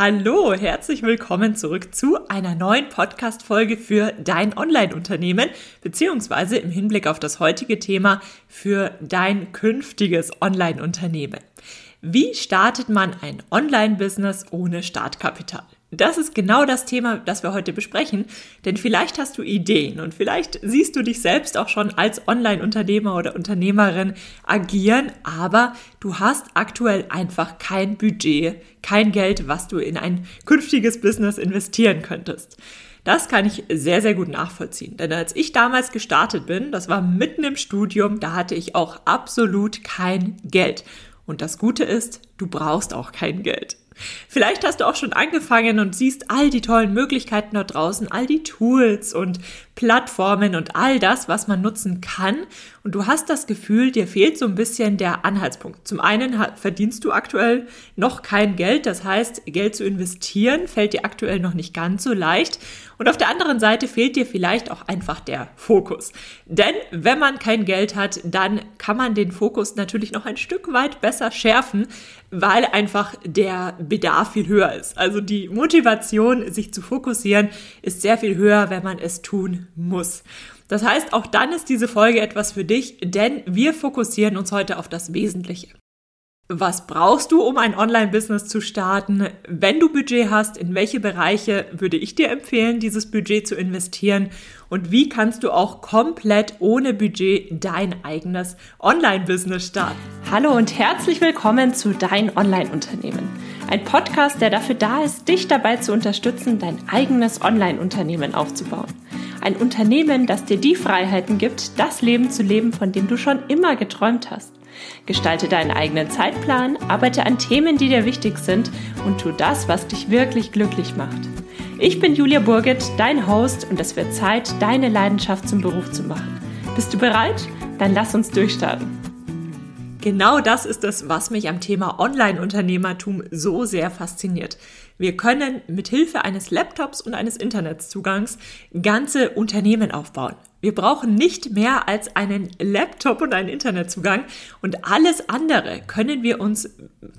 Hallo, herzlich willkommen zurück zu einer neuen Podcast-Folge für dein Online-Unternehmen, beziehungsweise im Hinblick auf das heutige Thema für dein künftiges Online-Unternehmen. Wie startet man ein Online-Business ohne Startkapital? Das ist genau das Thema, das wir heute besprechen, denn vielleicht hast du Ideen und vielleicht siehst du dich selbst auch schon als Online-Unternehmer oder Unternehmerin agieren, aber du hast aktuell einfach kein Budget, kein Geld, was du in ein künftiges Business investieren könntest. Das kann ich sehr, sehr gut nachvollziehen. Denn als ich damals gestartet bin, das war mitten im Studium, da hatte ich auch absolut kein Geld. Und das Gute ist, du brauchst auch kein Geld. Vielleicht hast du auch schon angefangen und siehst all die tollen Möglichkeiten dort draußen, all die Tools und Plattformen und all das, was man nutzen kann. Und du hast das Gefühl, dir fehlt so ein bisschen der Anhaltspunkt. Zum einen verdienst du aktuell noch kein Geld, das heißt, Geld zu investieren fällt dir aktuell noch nicht ganz so leicht. Und auf der anderen Seite fehlt dir vielleicht auch einfach der Fokus. Denn wenn man kein Geld hat, dann kann man den Fokus natürlich noch ein Stück weit besser schärfen, weil einfach der Bedarf viel höher ist. Also die Motivation, sich zu fokussieren, ist sehr viel höher, wenn man es tun muss. Das heißt, auch dann ist diese Folge etwas für dich, denn wir fokussieren uns heute auf das Wesentliche. Was brauchst du, um ein Online-Business zu starten? Wenn du Budget hast, in welche Bereiche würde ich dir empfehlen, dieses Budget zu investieren? Und wie kannst du auch komplett ohne Budget dein eigenes Online-Business starten? Hallo und herzlich willkommen zu Dein Online-Unternehmen. Ein Podcast, der dafür da ist, dich dabei zu unterstützen, dein eigenes Online-Unternehmen aufzubauen. Ein Unternehmen, das dir die Freiheiten gibt, das Leben zu leben, von dem du schon immer geträumt hast. Gestalte deinen eigenen Zeitplan, arbeite an Themen, die dir wichtig sind und tu das, was dich wirklich glücklich macht. Ich bin Julia Burget, dein Host und es wird Zeit, deine Leidenschaft zum Beruf zu machen. Bist du bereit? Dann lass uns durchstarten. Genau das ist es, was mich am Thema Online-Unternehmertum so sehr fasziniert. Wir können mit Hilfe eines Laptops und eines Internetzugangs ganze Unternehmen aufbauen. Wir brauchen nicht mehr als einen Laptop und einen Internetzugang und alles andere können wir uns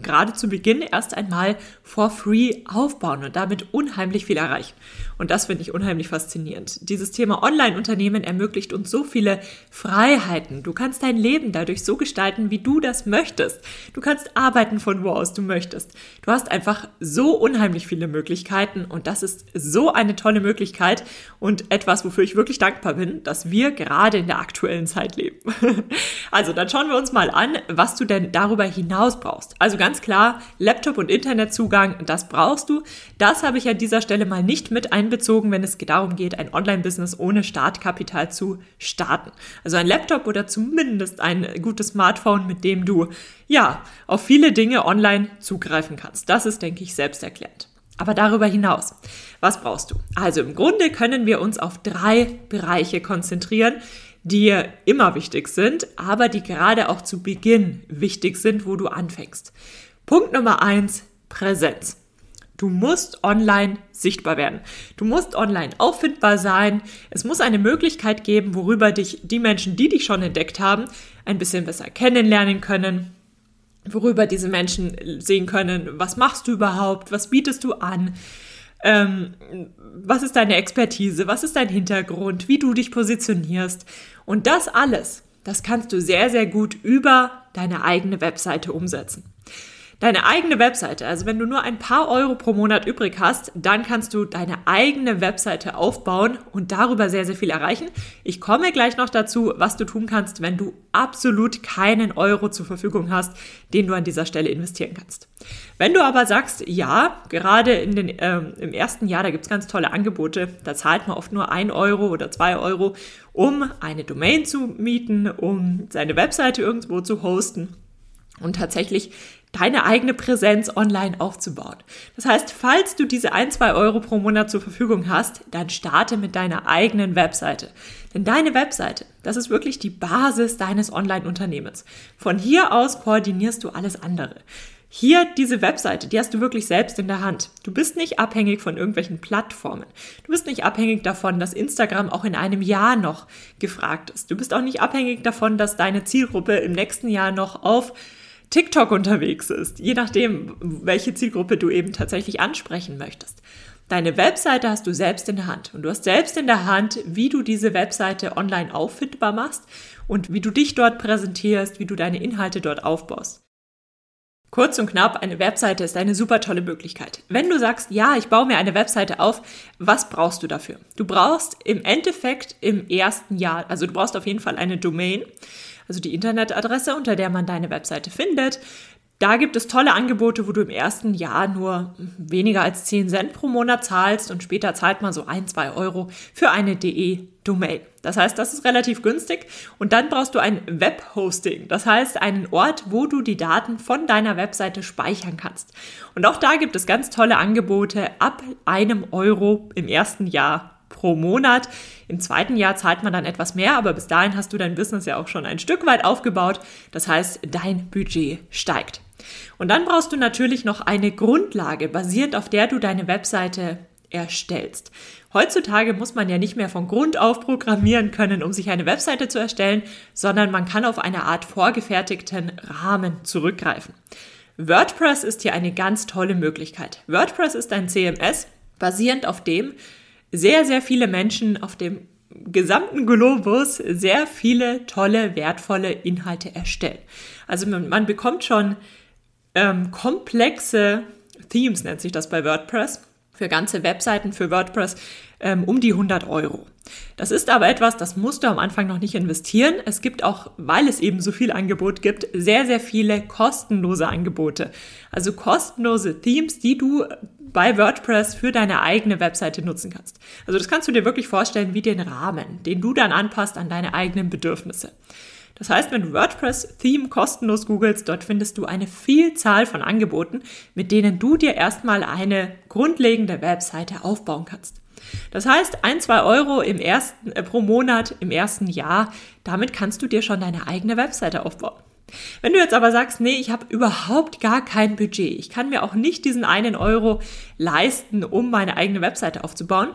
gerade zu Beginn erst einmal for free aufbauen und damit unheimlich viel erreichen. Und das finde ich unheimlich faszinierend. Dieses Thema Online-Unternehmen ermöglicht uns so viele Freiheiten. Du kannst dein Leben dadurch so gestalten, wie du das möchtest. Du kannst arbeiten von wo aus du möchtest. Du hast einfach so unheimlich viele Möglichkeiten und das ist so eine tolle Möglichkeit und etwas, wofür ich wirklich dankbar bin, dass wir gerade in der aktuellen Zeit leben. also, dann schauen wir uns mal an, was du denn darüber hinaus brauchst. Also ganz klar, Laptop und Internetzugang, das brauchst du. Das habe ich an dieser Stelle mal nicht mit einbezogen, wenn es darum geht, ein Online-Business ohne Startkapital zu starten. Also ein Laptop oder zumindest ein gutes Smartphone, mit dem du ja auf viele Dinge online zugreifen kannst. Das ist, denke ich, selbsterklärend. Aber darüber hinaus, was brauchst du? Also im Grunde können wir uns auf drei Bereiche konzentrieren, die immer wichtig sind, aber die gerade auch zu Beginn wichtig sind, wo du anfängst. Punkt Nummer eins, Präsenz. Du musst online sichtbar werden. Du musst online auffindbar sein. Es muss eine Möglichkeit geben, worüber dich die Menschen, die dich schon entdeckt haben, ein bisschen besser kennenlernen können, worüber diese Menschen sehen können, was machst du überhaupt, was bietest du an, ähm, was ist deine Expertise, was ist dein Hintergrund, wie du dich positionierst. Und das alles, das kannst du sehr, sehr gut über deine eigene Webseite umsetzen deine eigene Webseite. Also wenn du nur ein paar Euro pro Monat übrig hast, dann kannst du deine eigene Webseite aufbauen und darüber sehr, sehr viel erreichen. Ich komme gleich noch dazu, was du tun kannst, wenn du absolut keinen Euro zur Verfügung hast, den du an dieser Stelle investieren kannst. Wenn du aber sagst, ja, gerade in den, ähm, im ersten Jahr, da gibt's ganz tolle Angebote, da zahlt man oft nur ein Euro oder zwei Euro, um eine Domain zu mieten, um seine Webseite irgendwo zu hosten. Und tatsächlich deine eigene Präsenz online aufzubauen. Das heißt, falls du diese ein, zwei Euro pro Monat zur Verfügung hast, dann starte mit deiner eigenen Webseite. Denn deine Webseite, das ist wirklich die Basis deines Online-Unternehmens. Von hier aus koordinierst du alles andere. Hier diese Webseite, die hast du wirklich selbst in der Hand. Du bist nicht abhängig von irgendwelchen Plattformen. Du bist nicht abhängig davon, dass Instagram auch in einem Jahr noch gefragt ist. Du bist auch nicht abhängig davon, dass deine Zielgruppe im nächsten Jahr noch auf TikTok unterwegs ist, je nachdem, welche Zielgruppe du eben tatsächlich ansprechen möchtest. Deine Webseite hast du selbst in der Hand und du hast selbst in der Hand, wie du diese Webseite online auffindbar machst und wie du dich dort präsentierst, wie du deine Inhalte dort aufbaust. Kurz und knapp, eine Webseite ist eine super tolle Möglichkeit. Wenn du sagst, ja, ich baue mir eine Webseite auf, was brauchst du dafür? Du brauchst im Endeffekt im ersten Jahr, also du brauchst auf jeden Fall eine Domain, also die Internetadresse, unter der man deine Webseite findet. Da gibt es tolle Angebote, wo du im ersten Jahr nur weniger als 10 Cent pro Monat zahlst und später zahlt man so ein, zwei Euro für eine DE-Domain. Das heißt, das ist relativ günstig und dann brauchst du ein Webhosting. Das heißt, einen Ort, wo du die Daten von deiner Webseite speichern kannst. Und auch da gibt es ganz tolle Angebote ab einem Euro im ersten Jahr pro Monat. Im zweiten Jahr zahlt man dann etwas mehr, aber bis dahin hast du dein Business ja auch schon ein Stück weit aufgebaut. Das heißt, dein Budget steigt. Und dann brauchst du natürlich noch eine Grundlage, basierend auf der du deine Webseite erstellst. Heutzutage muss man ja nicht mehr von Grund auf programmieren können, um sich eine Webseite zu erstellen, sondern man kann auf eine Art vorgefertigten Rahmen zurückgreifen. WordPress ist hier eine ganz tolle Möglichkeit. WordPress ist ein CMS, basierend auf dem sehr, sehr viele Menschen auf dem gesamten Globus sehr viele tolle, wertvolle Inhalte erstellen. Also man, man bekommt schon ähm, komplexe Themes, nennt sich das bei WordPress, für ganze Webseiten für WordPress ähm, um die 100 Euro. Das ist aber etwas, das musst du am Anfang noch nicht investieren. Es gibt auch, weil es eben so viel Angebot gibt, sehr, sehr viele kostenlose Angebote. Also kostenlose Themes, die du bei WordPress für deine eigene Webseite nutzen kannst. Also das kannst du dir wirklich vorstellen wie den Rahmen, den du dann anpasst an deine eigenen Bedürfnisse. Das heißt, wenn du WordPress-Theme kostenlos googelst, dort findest du eine Vielzahl von Angeboten, mit denen du dir erstmal eine grundlegende Webseite aufbauen kannst. Das heißt, ein, zwei Euro im ersten, äh, pro Monat im ersten Jahr, damit kannst du dir schon deine eigene Webseite aufbauen. Wenn du jetzt aber sagst, nee, ich habe überhaupt gar kein Budget, ich kann mir auch nicht diesen einen Euro leisten, um meine eigene Webseite aufzubauen,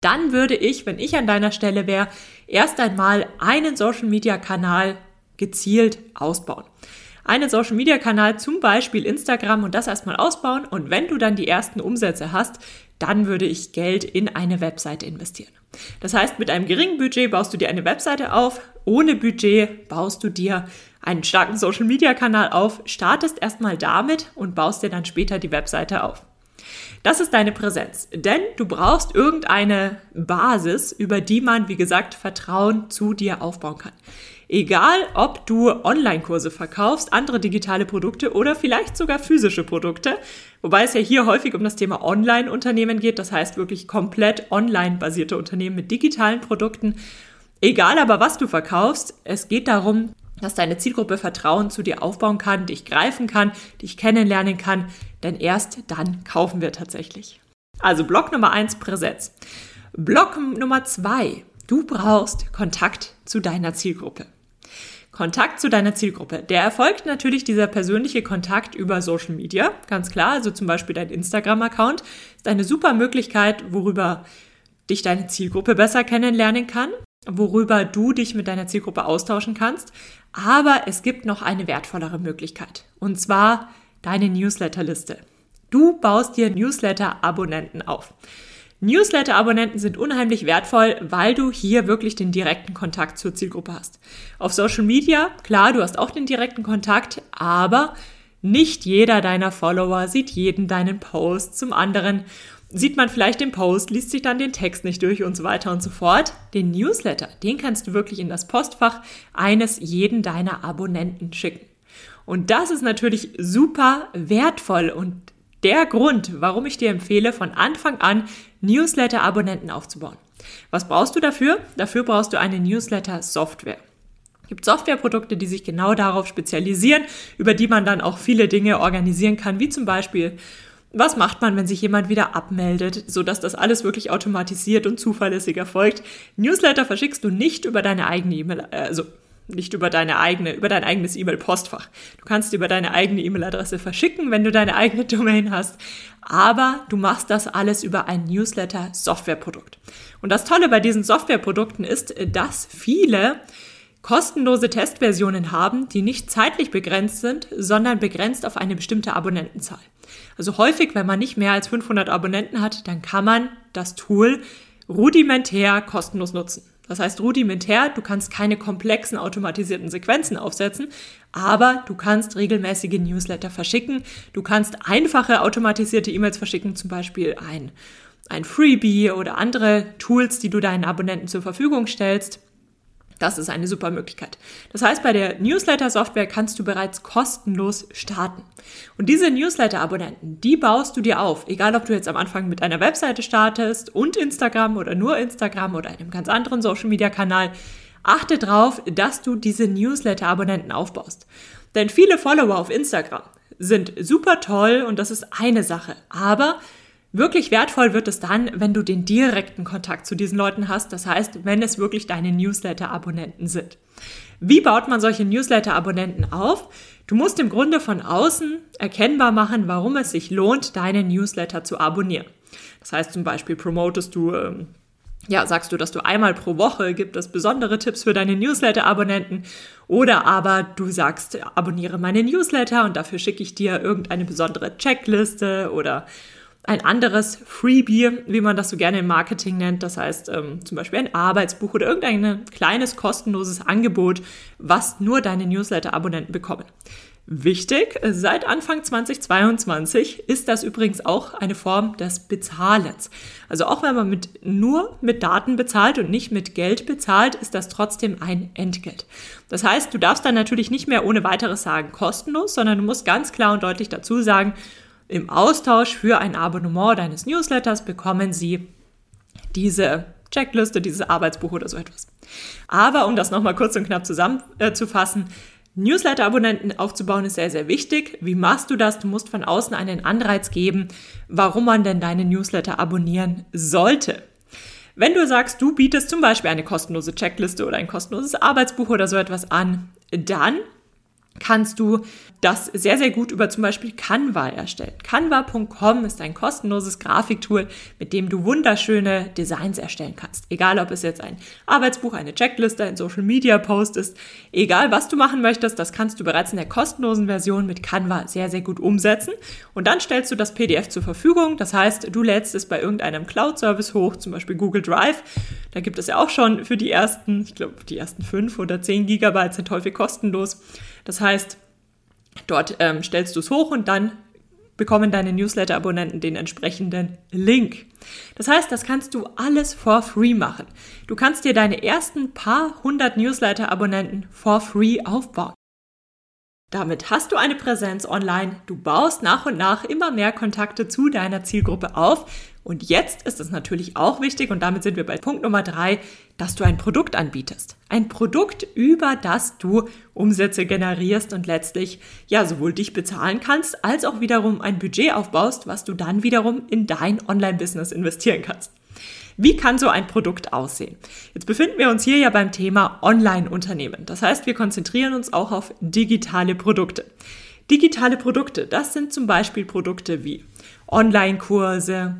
dann würde ich, wenn ich an deiner Stelle wäre, erst einmal einen Social-Media-Kanal gezielt ausbauen. Einen Social-Media-Kanal, zum Beispiel Instagram und das erstmal ausbauen und wenn du dann die ersten Umsätze hast, dann würde ich Geld in eine Webseite investieren. Das heißt, mit einem geringen Budget baust du dir eine Webseite auf, ohne Budget baust du dir einen starken Social-Media-Kanal auf, startest erstmal damit und baust dir dann später die Webseite auf. Das ist deine Präsenz. Denn du brauchst irgendeine Basis, über die man, wie gesagt, Vertrauen zu dir aufbauen kann. Egal, ob du Online-Kurse verkaufst, andere digitale Produkte oder vielleicht sogar physische Produkte. Wobei es ja hier häufig um das Thema Online-Unternehmen geht. Das heißt wirklich komplett online-basierte Unternehmen mit digitalen Produkten. Egal aber, was du verkaufst, es geht darum, dass deine Zielgruppe Vertrauen zu dir aufbauen kann, dich greifen kann, dich kennenlernen kann, denn erst dann kaufen wir tatsächlich. Also Block Nummer eins Präsenz. Block Nummer zwei du brauchst Kontakt zu deiner Zielgruppe. Kontakt zu deiner Zielgruppe. Der erfolgt natürlich dieser persönliche Kontakt über Social Media, ganz klar. Also zum Beispiel dein Instagram-Account ist eine super Möglichkeit, worüber dich deine Zielgruppe besser kennenlernen kann, worüber du dich mit deiner Zielgruppe austauschen kannst. Aber es gibt noch eine wertvollere Möglichkeit. Und zwar deine Newsletterliste. Du baust dir Newsletter-Abonnenten auf. Newsletter-Abonnenten sind unheimlich wertvoll, weil du hier wirklich den direkten Kontakt zur Zielgruppe hast. Auf Social Media, klar, du hast auch den direkten Kontakt, aber nicht jeder deiner Follower sieht jeden deinen Post. Zum anderen sieht man vielleicht den Post, liest sich dann den Text nicht durch und so weiter und so fort. Den Newsletter, den kannst du wirklich in das Postfach eines jeden deiner Abonnenten schicken. Und das ist natürlich super wertvoll und der Grund, warum ich dir empfehle, von Anfang an Newsletter-Abonnenten aufzubauen. Was brauchst du dafür? Dafür brauchst du eine Newsletter-Software. Es gibt Softwareprodukte, die sich genau darauf spezialisieren, über die man dann auch viele Dinge organisieren kann, wie zum Beispiel was macht man, wenn sich jemand wieder abmeldet, sodass das alles wirklich automatisiert und zuverlässig erfolgt? Newsletter verschickst du nicht über deine eigene E-Mail, äh, also nicht über deine eigene, über dein eigenes E-Mail-Postfach. Du kannst über deine eigene E-Mail-Adresse verschicken, wenn du deine eigene Domain hast. Aber du machst das alles über ein Newsletter-Softwareprodukt. Und das Tolle bei diesen Softwareprodukten ist, dass viele kostenlose Testversionen haben, die nicht zeitlich begrenzt sind, sondern begrenzt auf eine bestimmte Abonnentenzahl. Also häufig, wenn man nicht mehr als 500 Abonnenten hat, dann kann man das Tool rudimentär kostenlos nutzen. Das heißt rudimentär, du kannst keine komplexen automatisierten Sequenzen aufsetzen, aber du kannst regelmäßige Newsletter verschicken. Du kannst einfache automatisierte E-Mails verschicken, zum Beispiel ein, ein Freebie oder andere Tools, die du deinen Abonnenten zur Verfügung stellst. Das ist eine super Möglichkeit. Das heißt, bei der Newsletter-Software kannst du bereits kostenlos starten. Und diese Newsletter-Abonnenten, die baust du dir auf. Egal, ob du jetzt am Anfang mit einer Webseite startest und Instagram oder nur Instagram oder einem ganz anderen Social-Media-Kanal. Achte darauf, dass du diese Newsletter-Abonnenten aufbaust. Denn viele Follower auf Instagram sind super toll und das ist eine Sache. Aber Wirklich wertvoll wird es dann, wenn du den direkten Kontakt zu diesen Leuten hast. Das heißt, wenn es wirklich deine Newsletter-Abonnenten sind. Wie baut man solche Newsletter-Abonnenten auf? Du musst im Grunde von außen erkennbar machen, warum es sich lohnt, deine Newsletter zu abonnieren. Das heißt zum Beispiel promotest du, ähm, ja, sagst du, dass du einmal pro Woche gibt es besondere Tipps für deine Newsletter-Abonnenten oder aber du sagst, abonniere meine Newsletter und dafür schicke ich dir irgendeine besondere Checkliste oder ein anderes Freebie, wie man das so gerne im Marketing nennt. Das heißt ähm, zum Beispiel ein Arbeitsbuch oder irgendein kleines kostenloses Angebot, was nur deine Newsletter-Abonnenten bekommen. Wichtig, seit Anfang 2022 ist das übrigens auch eine Form des Bezahlens. Also auch wenn man mit, nur mit Daten bezahlt und nicht mit Geld bezahlt, ist das trotzdem ein Entgelt. Das heißt, du darfst dann natürlich nicht mehr ohne weiteres sagen kostenlos, sondern du musst ganz klar und deutlich dazu sagen, im Austausch für ein Abonnement deines Newsletters bekommen Sie diese Checkliste, dieses Arbeitsbuch oder so etwas. Aber um das nochmal kurz und knapp zusammenzufassen, Newsletter-Abonnenten aufzubauen ist sehr, sehr wichtig. Wie machst du das? Du musst von außen einen Anreiz geben, warum man denn deine Newsletter abonnieren sollte. Wenn du sagst, du bietest zum Beispiel eine kostenlose Checkliste oder ein kostenloses Arbeitsbuch oder so etwas an, dann kannst du das sehr, sehr gut über zum Beispiel Canva erstellen. Canva.com ist ein kostenloses Grafiktool, mit dem du wunderschöne Designs erstellen kannst. Egal, ob es jetzt ein Arbeitsbuch, eine Checkliste, ein Social Media Post ist, egal was du machen möchtest, das kannst du bereits in der kostenlosen Version mit Canva sehr, sehr gut umsetzen. Und dann stellst du das PDF zur Verfügung. Das heißt, du lädst es bei irgendeinem Cloud-Service hoch, zum Beispiel Google Drive. Da gibt es ja auch schon für die ersten, ich glaube, die ersten fünf oder zehn Gigabyte sind häufig kostenlos. Das heißt, dort ähm, stellst du es hoch und dann bekommen deine Newsletter-Abonnenten den entsprechenden Link. Das heißt, das kannst du alles for free machen. Du kannst dir deine ersten paar hundert Newsletter-Abonnenten for free aufbauen. Damit hast du eine Präsenz online, du baust nach und nach immer mehr Kontakte zu deiner Zielgruppe auf und jetzt ist es natürlich auch wichtig, und damit sind wir bei Punkt Nummer drei, dass du ein Produkt anbietest. Ein Produkt, über das du Umsätze generierst und letztlich ja sowohl dich bezahlen kannst, als auch wiederum ein Budget aufbaust, was du dann wiederum in dein Online-Business investieren kannst. Wie kann so ein Produkt aussehen? Jetzt befinden wir uns hier ja beim Thema Online-Unternehmen. Das heißt, wir konzentrieren uns auch auf digitale Produkte. Digitale Produkte, das sind zum Beispiel Produkte wie Online-Kurse,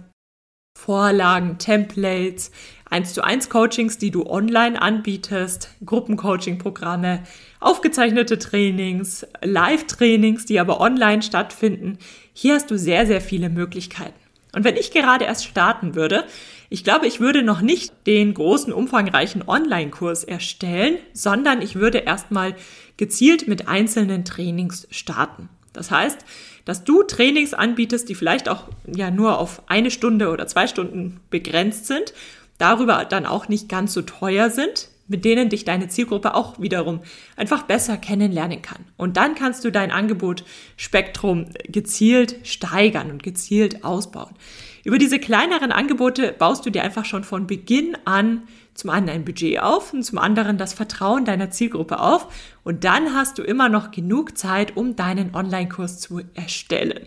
Vorlagen, Templates, 1 zu 1 Coachings, die du online anbietest, Gruppencoaching-Programme, aufgezeichnete Trainings, Live-Trainings, die aber online stattfinden. Hier hast du sehr, sehr viele Möglichkeiten. Und wenn ich gerade erst starten würde, ich glaube, ich würde noch nicht den großen, umfangreichen Online-Kurs erstellen, sondern ich würde erstmal gezielt mit einzelnen Trainings starten. Das heißt, dass du Trainings anbietest, die vielleicht auch ja nur auf eine Stunde oder zwei Stunden begrenzt sind, darüber dann auch nicht ganz so teuer sind, mit denen dich deine Zielgruppe auch wiederum einfach besser kennenlernen kann. Und dann kannst du dein Angebot Spektrum gezielt steigern und gezielt ausbauen. Über diese kleineren Angebote baust du dir einfach schon von Beginn an zum einen ein Budget auf und zum anderen das Vertrauen deiner Zielgruppe auf und dann hast du immer noch genug Zeit, um deinen Online-Kurs zu erstellen.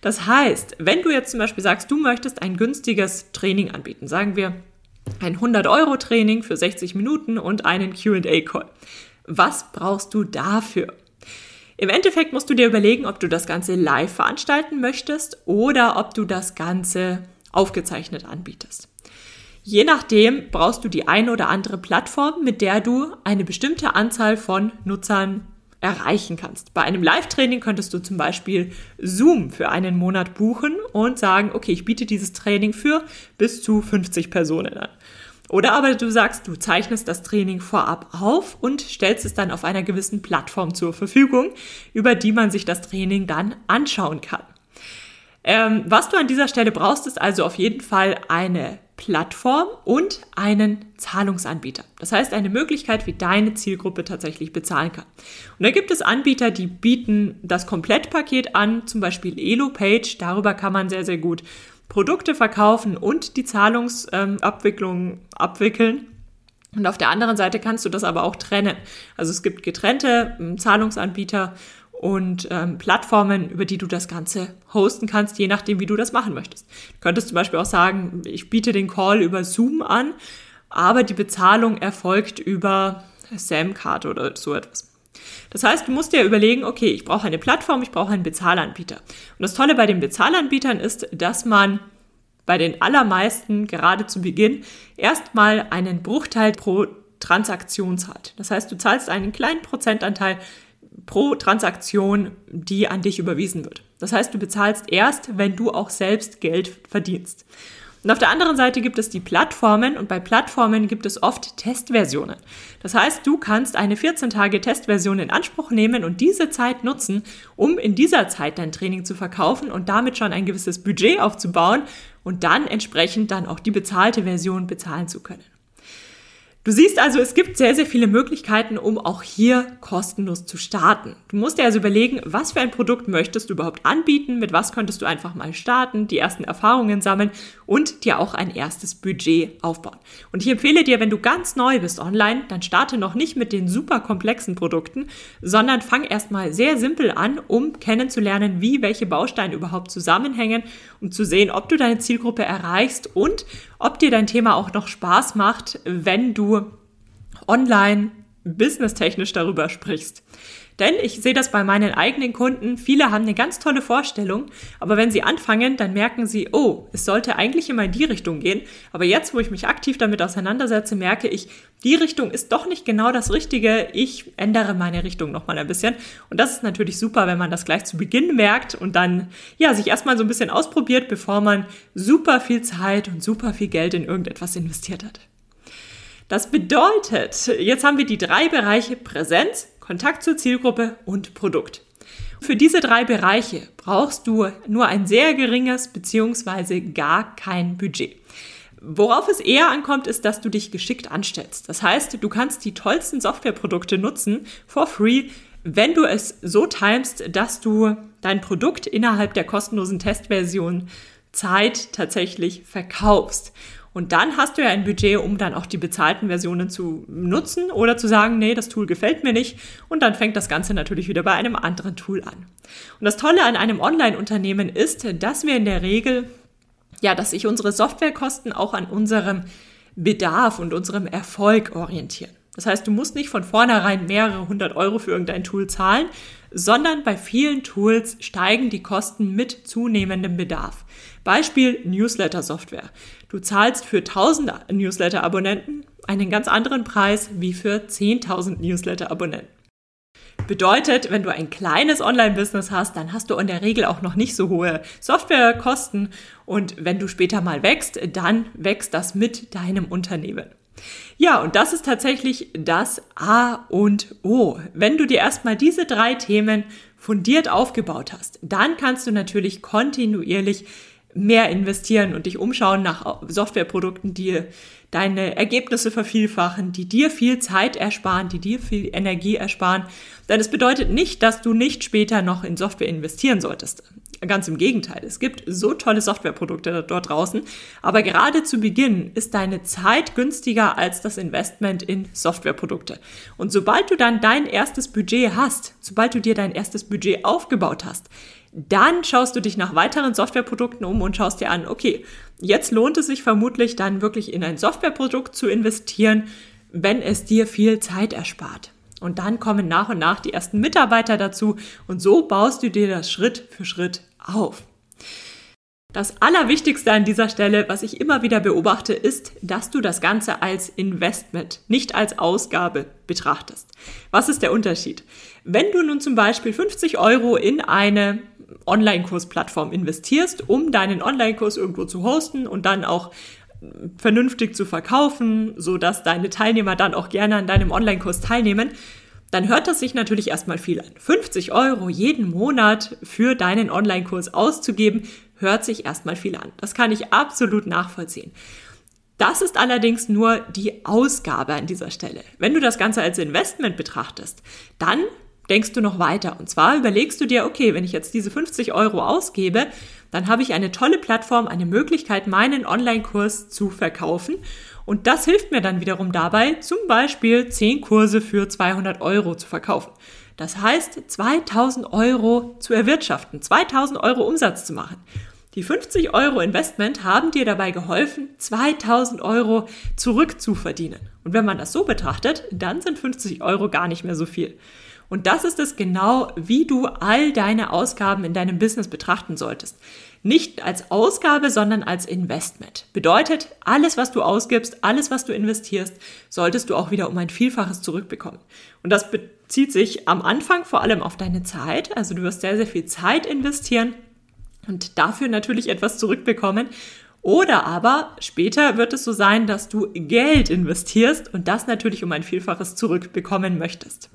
Das heißt, wenn du jetzt zum Beispiel sagst, du möchtest ein günstiges Training anbieten, sagen wir ein 100-Euro-Training für 60 Minuten und einen QA-Call. Was brauchst du dafür? Im Endeffekt musst du dir überlegen, ob du das Ganze live veranstalten möchtest oder ob du das Ganze aufgezeichnet anbietest. Je nachdem brauchst du die eine oder andere Plattform, mit der du eine bestimmte Anzahl von Nutzern erreichen kannst. Bei einem Live-Training könntest du zum Beispiel Zoom für einen Monat buchen und sagen, okay, ich biete dieses Training für bis zu 50 Personen an. Oder aber du sagst, du zeichnest das Training vorab auf und stellst es dann auf einer gewissen Plattform zur Verfügung, über die man sich das Training dann anschauen kann. Ähm, was du an dieser Stelle brauchst, ist also auf jeden Fall eine Plattform und einen Zahlungsanbieter. Das heißt, eine Möglichkeit, wie deine Zielgruppe tatsächlich bezahlen kann. Und da gibt es Anbieter, die bieten das Komplettpaket an, zum Beispiel EloPage. Darüber kann man sehr, sehr gut Produkte verkaufen und die Zahlungsabwicklung ähm, abwickeln. Und auf der anderen Seite kannst du das aber auch trennen. Also es gibt getrennte ähm, Zahlungsanbieter und ähm, Plattformen, über die du das Ganze hosten kannst, je nachdem, wie du das machen möchtest. Du könntest zum Beispiel auch sagen, ich biete den Call über Zoom an, aber die Bezahlung erfolgt über Samcard oder so etwas. Das heißt, du musst dir überlegen, okay, ich brauche eine Plattform, ich brauche einen Bezahlanbieter. Und das Tolle bei den Bezahlanbietern ist, dass man bei den allermeisten gerade zu Beginn erstmal einen Bruchteil pro Transaktion zahlt. Das heißt, du zahlst einen kleinen Prozentanteil pro Transaktion, die an dich überwiesen wird. Das heißt, du bezahlst erst, wenn du auch selbst Geld verdienst. Und auf der anderen Seite gibt es die Plattformen und bei Plattformen gibt es oft Testversionen. Das heißt, du kannst eine 14 Tage Testversion in Anspruch nehmen und diese Zeit nutzen, um in dieser Zeit dein Training zu verkaufen und damit schon ein gewisses Budget aufzubauen und dann entsprechend dann auch die bezahlte Version bezahlen zu können. Du siehst also, es gibt sehr, sehr viele Möglichkeiten, um auch hier kostenlos zu starten. Du musst dir also überlegen, was für ein Produkt möchtest du überhaupt anbieten, mit was könntest du einfach mal starten, die ersten Erfahrungen sammeln und dir auch ein erstes Budget aufbauen. Und ich empfehle dir, wenn du ganz neu bist online, dann starte noch nicht mit den super komplexen Produkten, sondern fang erstmal sehr simpel an, um kennenzulernen, wie welche Bausteine überhaupt zusammenhängen, um zu sehen, ob du deine Zielgruppe erreichst und ob dir dein Thema auch noch Spaß macht, wenn du online businesstechnisch darüber sprichst. Denn ich sehe das bei meinen eigenen Kunden. Viele haben eine ganz tolle Vorstellung, aber wenn sie anfangen, dann merken sie, oh, es sollte eigentlich immer in die Richtung gehen. Aber jetzt, wo ich mich aktiv damit auseinandersetze, merke ich, die Richtung ist doch nicht genau das Richtige. Ich ändere meine Richtung nochmal ein bisschen. Und das ist natürlich super, wenn man das gleich zu Beginn merkt und dann, ja, sich erstmal so ein bisschen ausprobiert, bevor man super viel Zeit und super viel Geld in irgendetwas investiert hat. Das bedeutet, jetzt haben wir die drei Bereiche Präsenz, Kontakt zur Zielgruppe und Produkt. Für diese drei Bereiche brauchst du nur ein sehr geringes bzw. gar kein Budget. Worauf es eher ankommt, ist, dass du dich geschickt anstellst. Das heißt, du kannst die tollsten Softwareprodukte nutzen for free, wenn du es so timest, dass du dein Produkt innerhalb der kostenlosen Testversion Zeit tatsächlich verkaufst. Und dann hast du ja ein Budget, um dann auch die bezahlten Versionen zu nutzen oder zu sagen, nee, das Tool gefällt mir nicht. Und dann fängt das Ganze natürlich wieder bei einem anderen Tool an. Und das Tolle an einem Online-Unternehmen ist, dass wir in der Regel, ja, dass sich unsere Softwarekosten auch an unserem Bedarf und unserem Erfolg orientieren. Das heißt, du musst nicht von vornherein mehrere hundert Euro für irgendein Tool zahlen, sondern bei vielen Tools steigen die Kosten mit zunehmendem Bedarf. Beispiel Newsletter-Software. Du zahlst für 1000 Newsletter-Abonnenten einen ganz anderen Preis wie für 10.000 Newsletter-Abonnenten. Bedeutet, wenn du ein kleines Online-Business hast, dann hast du in der Regel auch noch nicht so hohe Softwarekosten und wenn du später mal wächst, dann wächst das mit deinem Unternehmen. Ja, und das ist tatsächlich das A und O. Wenn du dir erstmal diese drei Themen fundiert aufgebaut hast, dann kannst du natürlich kontinuierlich mehr investieren und dich umschauen nach Softwareprodukten, die deine Ergebnisse vervielfachen, die dir viel Zeit ersparen, die dir viel Energie ersparen. Denn es bedeutet nicht, dass du nicht später noch in Software investieren solltest. Ganz im Gegenteil. Es gibt so tolle Softwareprodukte dort draußen. Aber gerade zu Beginn ist deine Zeit günstiger als das Investment in Softwareprodukte. Und sobald du dann dein erstes Budget hast, sobald du dir dein erstes Budget aufgebaut hast, dann schaust du dich nach weiteren Softwareprodukten um und schaust dir an, okay, jetzt lohnt es sich vermutlich dann wirklich in ein Softwareprodukt zu investieren, wenn es dir viel Zeit erspart. Und dann kommen nach und nach die ersten Mitarbeiter dazu und so baust du dir das Schritt für Schritt auf. Das Allerwichtigste an dieser Stelle, was ich immer wieder beobachte, ist, dass du das Ganze als Investment, nicht als Ausgabe betrachtest. Was ist der Unterschied? Wenn du nun zum Beispiel 50 Euro in eine Online-Kursplattform investierst, um deinen Online-Kurs irgendwo zu hosten und dann auch vernünftig zu verkaufen, so dass deine Teilnehmer dann auch gerne an deinem Online-Kurs teilnehmen, dann hört das sich natürlich erstmal viel an. 50 Euro jeden Monat für deinen Online-Kurs auszugeben, hört sich erstmal viel an. Das kann ich absolut nachvollziehen. Das ist allerdings nur die Ausgabe an dieser Stelle. Wenn du das Ganze als Investment betrachtest, dann denkst du noch weiter. Und zwar überlegst du dir, okay, wenn ich jetzt diese 50 Euro ausgebe, dann habe ich eine tolle Plattform, eine Möglichkeit, meinen Online-Kurs zu verkaufen. Und das hilft mir dann wiederum dabei, zum Beispiel 10 Kurse für 200 Euro zu verkaufen. Das heißt, 2000 Euro zu erwirtschaften, 2000 Euro Umsatz zu machen. Die 50 Euro Investment haben dir dabei geholfen, 2000 Euro zurückzuverdienen. Und wenn man das so betrachtet, dann sind 50 Euro gar nicht mehr so viel. Und das ist es genau, wie du all deine Ausgaben in deinem Business betrachten solltest. Nicht als Ausgabe, sondern als Investment. Bedeutet, alles, was du ausgibst, alles, was du investierst, solltest du auch wieder um ein Vielfaches zurückbekommen. Und das bezieht sich am Anfang vor allem auf deine Zeit. Also du wirst sehr, sehr viel Zeit investieren und dafür natürlich etwas zurückbekommen. Oder aber später wird es so sein, dass du Geld investierst und das natürlich um ein Vielfaches zurückbekommen möchtest.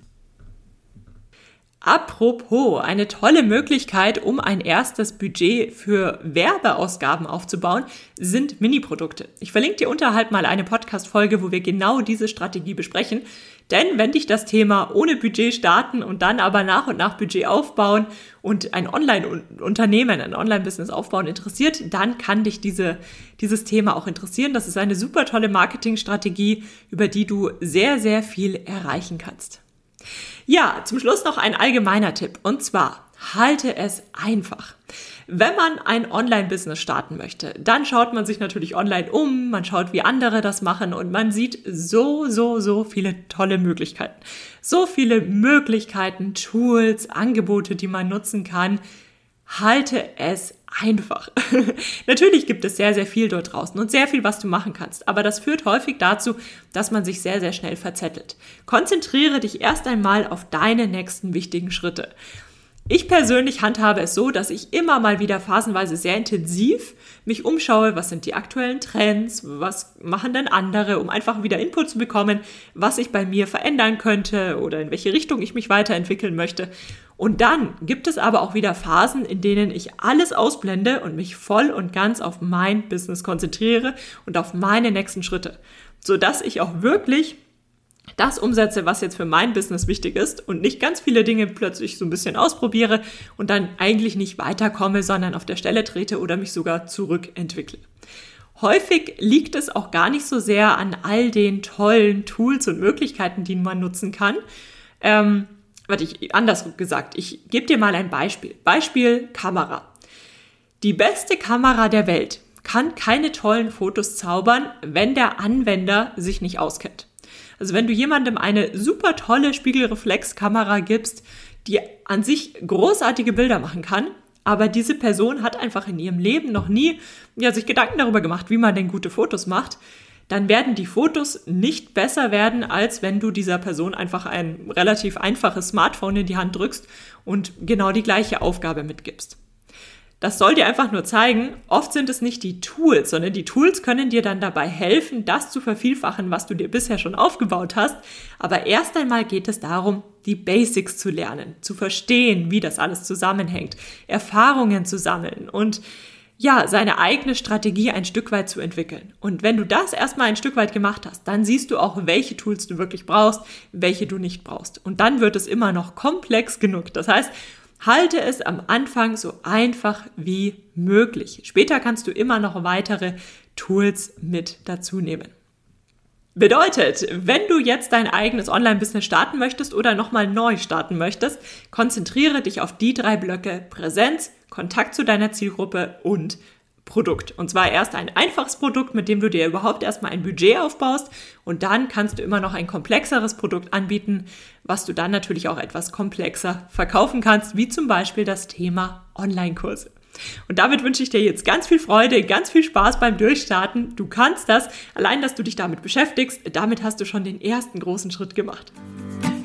Apropos, eine tolle Möglichkeit, um ein erstes Budget für Werbeausgaben aufzubauen, sind Mini-Produkte. Ich verlinke dir unterhalb mal eine Podcast-Folge, wo wir genau diese Strategie besprechen. Denn wenn dich das Thema ohne Budget starten und dann aber nach und nach Budget aufbauen und ein Online-Unternehmen, ein Online-Business aufbauen interessiert, dann kann dich diese, dieses Thema auch interessieren. Das ist eine super tolle Marketingstrategie, über die du sehr, sehr viel erreichen kannst. Ja, zum Schluss noch ein allgemeiner Tipp. Und zwar, halte es einfach. Wenn man ein Online-Business starten möchte, dann schaut man sich natürlich online um, man schaut, wie andere das machen und man sieht so, so, so viele tolle Möglichkeiten. So viele Möglichkeiten, Tools, Angebote, die man nutzen kann. Halte es einfach. Natürlich gibt es sehr, sehr viel dort draußen und sehr viel, was du machen kannst, aber das führt häufig dazu, dass man sich sehr, sehr schnell verzettelt. Konzentriere dich erst einmal auf deine nächsten wichtigen Schritte. Ich persönlich handhabe es so, dass ich immer mal wieder phasenweise sehr intensiv mich umschaue, was sind die aktuellen Trends, was machen denn andere, um einfach wieder Input zu bekommen, was ich bei mir verändern könnte oder in welche Richtung ich mich weiterentwickeln möchte. Und dann gibt es aber auch wieder Phasen, in denen ich alles ausblende und mich voll und ganz auf mein Business konzentriere und auf meine nächsten Schritte, sodass ich auch wirklich das umsetze, was jetzt für mein Business wichtig ist und nicht ganz viele Dinge plötzlich so ein bisschen ausprobiere und dann eigentlich nicht weiterkomme, sondern auf der Stelle trete oder mich sogar zurückentwickle. Häufig liegt es auch gar nicht so sehr an all den tollen Tools und Möglichkeiten, die man nutzen kann. Ähm, warte, ich, anders gesagt, ich gebe dir mal ein Beispiel. Beispiel Kamera. Die beste Kamera der Welt kann keine tollen Fotos zaubern, wenn der Anwender sich nicht auskennt. Also wenn du jemandem eine super tolle Spiegelreflexkamera gibst, die an sich großartige Bilder machen kann, aber diese Person hat einfach in ihrem Leben noch nie ja, sich Gedanken darüber gemacht, wie man denn gute Fotos macht, dann werden die Fotos nicht besser werden, als wenn du dieser Person einfach ein relativ einfaches Smartphone in die Hand drückst und genau die gleiche Aufgabe mitgibst. Das soll dir einfach nur zeigen, oft sind es nicht die Tools, sondern die Tools können dir dann dabei helfen, das zu vervielfachen, was du dir bisher schon aufgebaut hast. Aber erst einmal geht es darum, die Basics zu lernen, zu verstehen, wie das alles zusammenhängt, Erfahrungen zu sammeln und ja, seine eigene Strategie ein Stück weit zu entwickeln. Und wenn du das erstmal ein Stück weit gemacht hast, dann siehst du auch, welche Tools du wirklich brauchst, welche du nicht brauchst. Und dann wird es immer noch komplex genug. Das heißt, Halte es am Anfang so einfach wie möglich. Später kannst du immer noch weitere Tools mit dazu nehmen. Bedeutet, wenn du jetzt dein eigenes Online-Business starten möchtest oder nochmal neu starten möchtest, konzentriere dich auf die drei Blöcke Präsenz, Kontakt zu deiner Zielgruppe und Produkt. Und zwar erst ein einfaches Produkt, mit dem du dir überhaupt erstmal ein Budget aufbaust und dann kannst du immer noch ein komplexeres Produkt anbieten, was du dann natürlich auch etwas komplexer verkaufen kannst, wie zum Beispiel das Thema Online-Kurse. Und damit wünsche ich dir jetzt ganz viel Freude, ganz viel Spaß beim Durchstarten. Du kannst das. Allein, dass du dich damit beschäftigst, damit hast du schon den ersten großen Schritt gemacht.